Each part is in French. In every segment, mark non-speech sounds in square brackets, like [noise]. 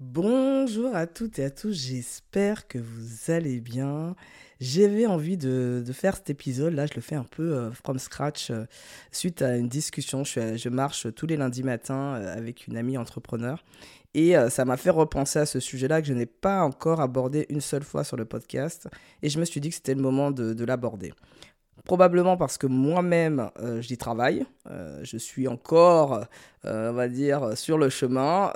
Bonjour à toutes et à tous, j'espère que vous allez bien. J'avais envie de, faire cet épisode, là je le fais un peu euh, from scratch euh, suite à une discussion. Je, je, marche tous les lundis matins euh, avec une amie entrepreneur et ça m'a fait repenser à ce sujet-là que je n'ai pas encore abordé une seule fois sur le podcast et je me suis dit que c'était le moment de l'aborder. Probablement parce que moi-même, euh, j'y travaille. Euh, je suis encore, euh, on va dire, sur le chemin.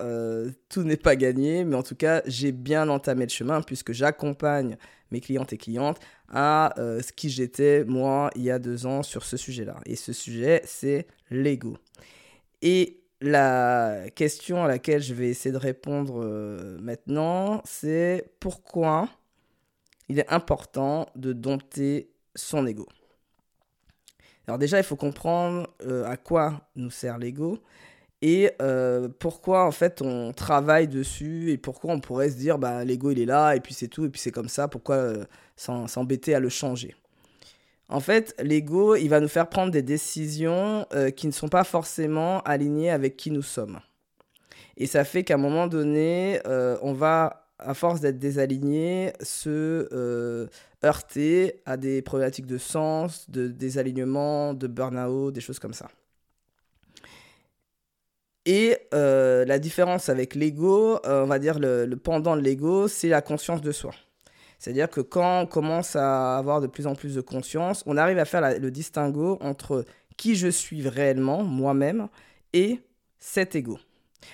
tout n'est pas gagné, mais en tout cas, j'ai bien entamé le chemin puisque j'accompagne mes clientes et clientes à ce qui j'étais, moi, il y a deux ans sur ce sujet-là. Et ce sujet, c'est l'ego. Et la question à laquelle je vais essayer de répondre maintenant, c'est pourquoi il est important de dompter son ego. Alors déjà, il faut comprendre euh, à quoi nous sert l'ego et euh, pourquoi en fait on travaille dessus et pourquoi on pourrait se dire bah l'ego il est là et puis c'est tout et puis c'est comme ça, pourquoi euh, s'embêter à le changer? En fait, l'ego, il va nous faire prendre des décisions qui ne sont pas forcément alignées avec qui nous sommes. Et ça fait qu'à un moment donné, on va à force d'être désaligné, se heurter à des problématiques de sens, de désalignement, de burn-out, des choses comme ça. Et euh, la différence avec l'ego, euh, on va dire le, pendant de l'ego, c'est la conscience de soi. C'est-à-dire que quand on commence à avoir de plus en plus de conscience, on arrive à faire le distinguo entre qui je suis réellement, moi-même, et cet ego.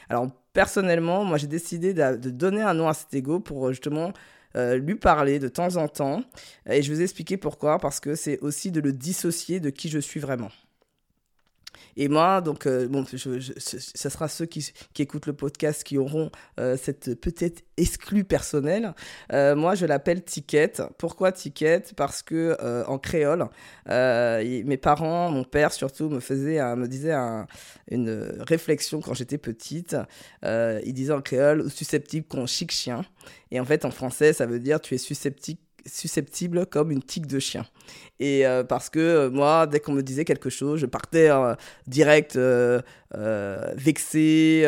Alors, personnellement, moi, j'ai décidé de, donner un nom à cet ego pour justement euh, lui parler de temps en temps. Et je vais vous expliquer pourquoi. Parce que c'est aussi de le dissocier de qui je suis vraiment. Et moi, donc, euh, bon, ce sera ceux qui, écoutent le podcast qui auront euh, cette peut-être exclue personnelle. Euh, moi, je l'appelle Ticket. Pourquoi Ticket? Parce que en créole, mes parents, mon père surtout, me faisait, me disait une réflexion quand j'étais petite. il disait en créole susceptible qu'on chic chien. Et en fait, en français, ça veut dire tu es susceptible susceptible comme une tique de chien. Et euh, parce que euh, moi, dès qu'on me disait quelque chose, je partais euh, direct vexé,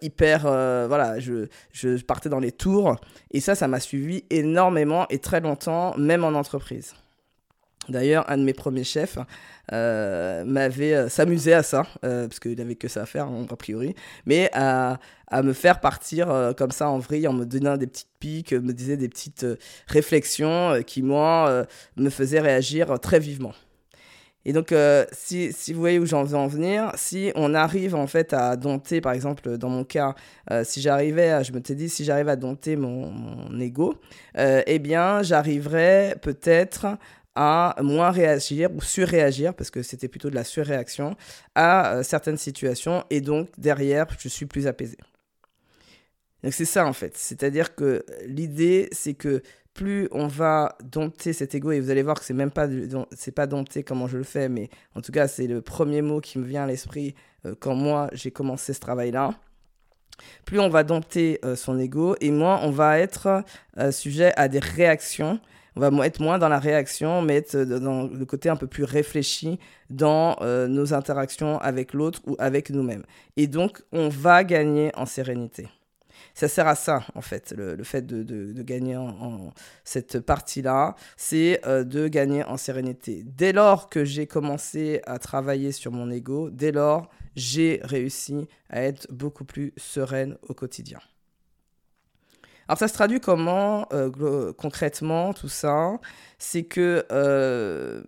hyper, voilà, je, je partais dans les tours. Et ça, ça m'a suivi énormément et très longtemps, même en entreprise. D'ailleurs, un de mes premiers chefs euh, m'avait euh, s'amusé à ça, euh, parce qu'il n'avait que ça à faire, hein, a priori, mais à, me faire partir comme ça en vrille, en me donnant des petites piques, me disait des petites réflexions qui, moi, me faisaient réagir très vivement. Et donc, si, vous voyez où j'en veux en venir, si on arrive en fait à dompter, par exemple, dans mon cas, si j'arrivais, je me t'ai dit, si j'arrive à dompter mon, mon ego, eh bien, j'arriverais peut-être à moins réagir ou surréagir, parce que c'était plutôt de la surréaction, à euh, certaines situations, et donc derrière, je suis plus apaisé. Donc c'est ça en fait, c'est-à-dire que l'idée, c'est que plus on va dompter cet ego, et vous allez voir que c'est même pas, pas dompter comment je le fais, mais en tout cas, c'est le premier mot qui me vient à l'esprit euh, quand moi j'ai commencé ce travail-là plus on va dompter euh, son ego et moins on va être sujet à des réactions on va être moins dans la réaction, mais être dans le côté un peu plus réfléchi dans euh, nos interactions avec l'autre ou avec nous-mêmes. Et donc, on va gagner en sérénité. Ça sert à ça, en fait, le, fait de, gagner en, cette partie-là, c'est euh, de gagner en sérénité. Dès lors que j'ai commencé à travailler sur mon ego, dès lors, j'ai réussi à être beaucoup plus sereine au quotidien. Alors ça se traduit comment euh, concrètement tout ça? C'est que euh,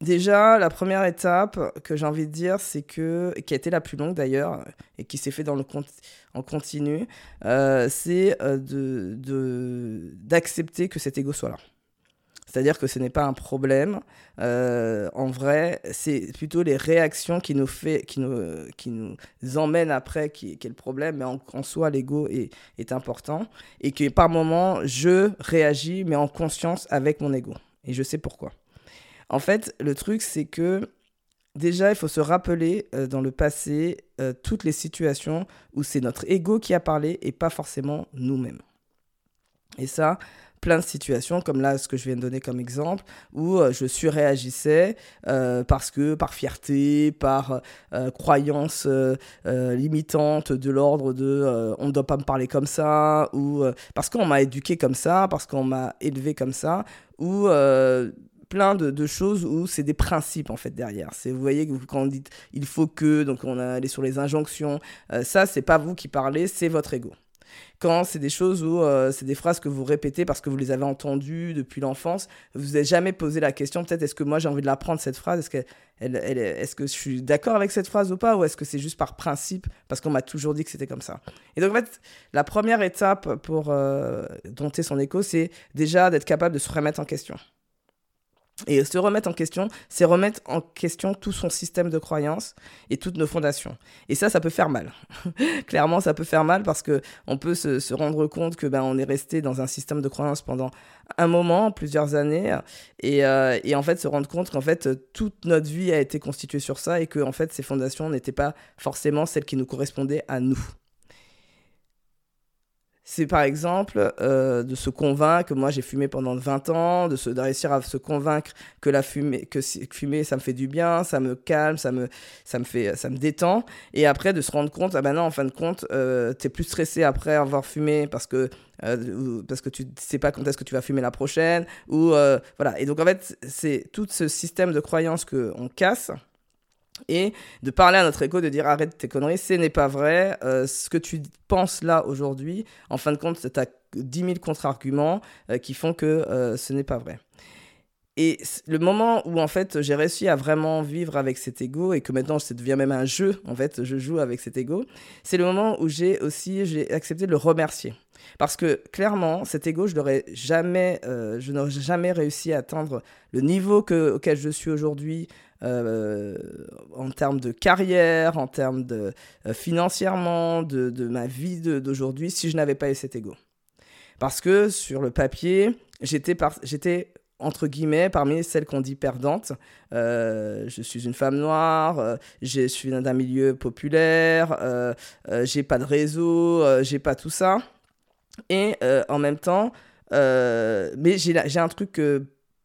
déjà la première étape que j'ai envie de dire, c'est que qui a été la plus longue d'ailleurs et qui s'est fait en continu, euh, c'est d'accepter que cet ego soit là. C'est-à-dire que ce n'est pas un problème. Euh, en vrai, c'est plutôt les réactions qui nous, fait, qui nous, qui nous emmènent après qui, est le problème. Mais en, soi, l'ego est, important. Et que par moment, je réagis, mais en conscience avec mon ego. Et je sais pourquoi. En fait, le truc, c'est que déjà, il faut se rappeler euh, dans le passé euh, toutes les situations où c'est notre ego qui a parlé et pas forcément nous-mêmes. Et ça, plein de situations, comme là, ce que je viens de donner comme exemple, où euh, je surréagissais euh, parce que par fierté, par euh, croyance limitante de l'ordre de on ne doit pas me parler comme ça, ou parce qu'on m'a éduqué comme ça, parce qu'on m'a élevé comme ça, ou plein de, choses où c'est des principes en fait derrière. C'est vous voyez quand on dit il faut que donc on a allé sur les injonctions, ça c'est pas vous qui parlez, c'est votre ego quand c'est des choses où euh, c'est des phrases que vous répétez parce que vous les avez entendues depuis l'enfance, vous n'avez jamais posé la question, peut-être est-ce que moi j'ai envie de l'apprendre cette phrase, est-ce que, elle, est-ce que je suis d'accord avec cette phrase ou pas, ou est-ce que c'est juste par principe parce qu'on m'a toujours dit que c'était comme ça? Et donc en fait, la première étape pour euh, dompter son écho, c'est déjà d'être capable de se remettre en question. Et se remettre en question, c'est remettre en question tout son système de croyances et toutes nos fondations. Et ça, ça peut faire mal. [laughs] Clairement, ça peut faire mal parce que on peut se, rendre compte que ben on est resté dans un système de croyances pendant un moment, plusieurs années, et, euh, et en fait se rendre compte qu'en fait toute notre vie a été constituée sur ça et que en fait ces fondations n'étaient pas forcément celles qui nous correspondaient à nous c'est par exemple euh, de se convaincre moi j'ai fumé pendant 20 ans, de, se, de réussir à se convaincre que la fumée, que fumer ça me fait du bien, ça me calme, ça me, ça me fait, ça me détend, et après de se rendre compte, ah ben non, en fin de compte, euh, t'es plus stressé après avoir fumé parce que euh, parce que tu sais pas quand est-ce que tu vas fumer la prochaine, ou euh, voilà. Et donc en fait, c'est tout ce système de croyances que on casse et de parler à notre écho, de dire arrête tes conneries, ce n'est pas vrai. Euh, ce que tu penses là aujourd'hui, en fin de compte, tu as 10 000 contre-arguments euh, qui font que euh, ce n'est pas vrai. Et le moment où en fait j'ai réussi à vraiment vivre avec cet ego et que maintenant ça devient même un jeu, en fait je joue avec cet ego, c'est le moment où j'ai aussi j'ai accepté de le remercier. Parce que clairement, cet ego, je n'aurais jamais, je n'aurais jamais réussi à atteindre le niveau que, auquel je suis aujourd'hui, euh, en termes de carrière, en termes de euh, financièrement, de, de, ma vie d'aujourd'hui, si je n'avais pas eu cet ego. Parce que sur le papier, j'étais entre guillemets, parmi celles qu'on dit perdantes. Euh, je suis une femme noire, je suis d'un milieu populaire, j'ai pas de réseau, j'ai pas tout ça. Et en même temps, mais j'ai un truc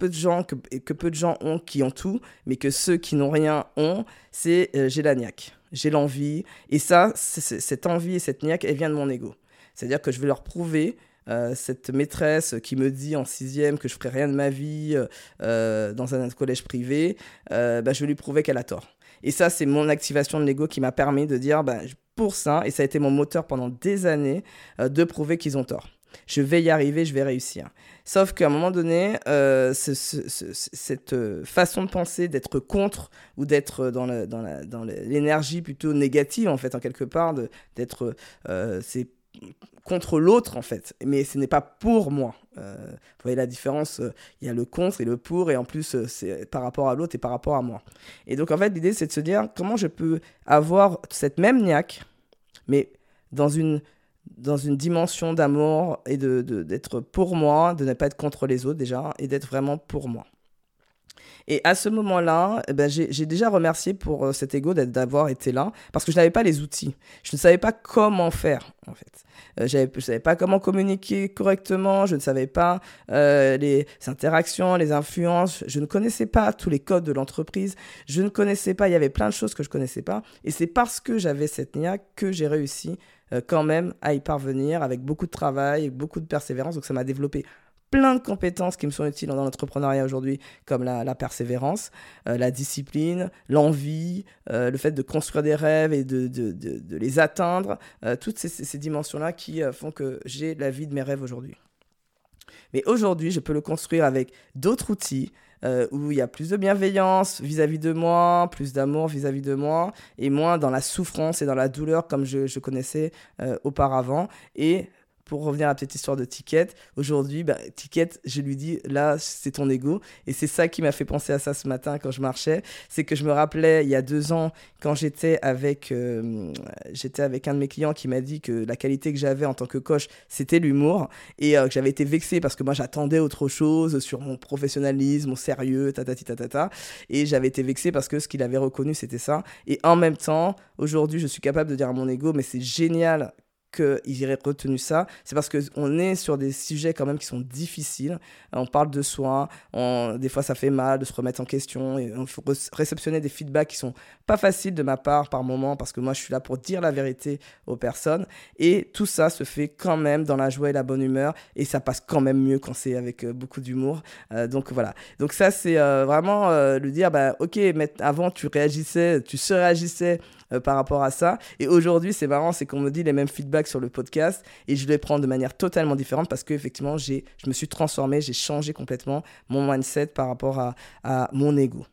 peu de gens, que, peu de gens ont qui ont tout, mais que ceux qui n'ont rien ont, c'est euh, j'ai la niaque, j'ai l'envie. Et ça, cette envie et cette niaque, elle vient de mon ego. C'est-à-dire que je vais leur prouver euh, cette maîtresse qui me dit en sixième que je ferai rien de ma vie euh, dans un collège privé, bah, je vais lui prouver qu'elle a tort. Et ça, c'est mon activation de l'ego qui m'a permis de dire, bah, pour ça, et ça a été mon moteur pendant des années, de prouver qu'ils ont tort je vais y arriver, je vais réussir. Sauf qu'à un moment donné, euh, cette euh, façon de penser, d'être contre ou d'être dans, l'énergie plutôt négative, en fait, en quelque part, d'être euh, c'est contre l'autre, en fait. Mais ce n'est pas pour moi. vous voyez la différence Il y a le contre et le pour, et en plus, c'est par rapport à l'autre et par rapport à moi. Et donc, en fait, l'idée, c'est de se dire comment je peux avoir cette même niaque, mais dans une dans une dimension d'amour et de, d'être pour moi, de ne pas être contre les autres déjà, et d'être vraiment pour moi. Et à ce moment-là, eh ben, j'ai déjà remercié pour euh, cet ego d'avoir été là, parce que je n'avais pas les outils. Je ne savais pas comment faire, en fait. Euh, je ne savais pas comment communiquer correctement, je ne savais pas euh, les interactions, les influences, je ne connaissais pas tous les codes de l'entreprise, je ne connaissais pas, il y avait plein de choses que je ne connaissais pas. Et c'est parce que j'avais cette NIA que j'ai réussi quand même à y parvenir avec beaucoup de travail, beaucoup de persévérance. Donc ça m'a développé plein de compétences qui me sont utiles dans l'entrepreneuriat aujourd'hui, comme la, persévérance, euh, la discipline, l'envie, euh, le fait de construire des rêves et de, les atteindre, toutes ces dimensions-là qui font que j'ai la vie de mes rêves aujourd'hui. Mais aujourd'hui, je peux le construire avec d'autres outils, euh, où il y a plus de bienveillance vis-à-vis de moi, plus d'amour vis-à-vis de moi, et moins dans la souffrance et dans la douleur comme je, je connaissais euh, auparavant. Et pour revenir à la petite histoire de Ticket, aujourd'hui, bah, Ticket, je lui dis, là, c'est ton ego. Et c'est ça qui m'a fait penser à ça ce matin quand je marchais. C'est que je me rappelais, il y a deux ans, quand j'étais avec, euh, j'étais avec un de mes clients qui m'a dit que la qualité que j'avais en tant que coach, c'était l'humour. Et euh, que j'avais été vexé parce que moi, j'attendais autre chose sur mon professionnalisme, mon sérieux, ta ta. Et j'avais été vexé parce que ce qu'il avait reconnu, c'était ça. Et en même temps, aujourd'hui, je suis capable de dire à mon ego, mais c'est génial qu'ils aient retenu ça, c'est parce qu'on est sur des sujets quand même qui sont difficiles. On parle de soi, des fois ça fait mal de se remettre en question, et il faut réceptionner des feedbacks qui sont pas faciles de ma part par moment, parce que moi je suis là pour dire la vérité aux personnes. Et tout ça se fait quand même dans la joie et la bonne humeur, et ça passe quand même mieux quand c'est avec euh, beaucoup d'humour. Euh, donc voilà. Donc ça c'est euh, vraiment le dire, bah, ok, mais avant tu réagissais, tu se réagissais euh, par rapport à ça. Et aujourd'hui, c'est marrant, c'est qu'on me dit les mêmes feedbacks sur le podcast et je les prends de manière totalement différente parce qu'effectivement, je me suis transformé, j'ai changé complètement mon mindset par rapport à, à mon ego.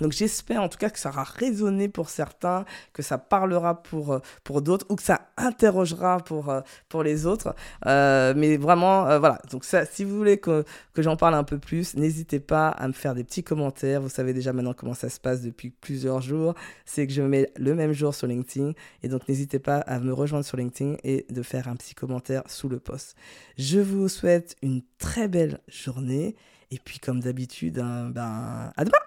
Donc j'espère en tout cas que ça aura résonné pour certains, que ça parlera pour, euh, pour d'autres ou que ça interrogera pour, euh, pour les autres. Euh, mais vraiment, voilà. Donc ça, si vous voulez que, que j'en parle un peu plus, n'hésitez pas à me faire des petits commentaires. Vous savez déjà maintenant comment ça se passe depuis plusieurs jours. C'est que je me mets le même jour sur LinkedIn. Et donc n'hésitez pas à me rejoindre sur LinkedIn et de faire un petit commentaire sous le post. Je vous souhaite une très belle journée. Et puis comme d'habitude, hein, ben, à demain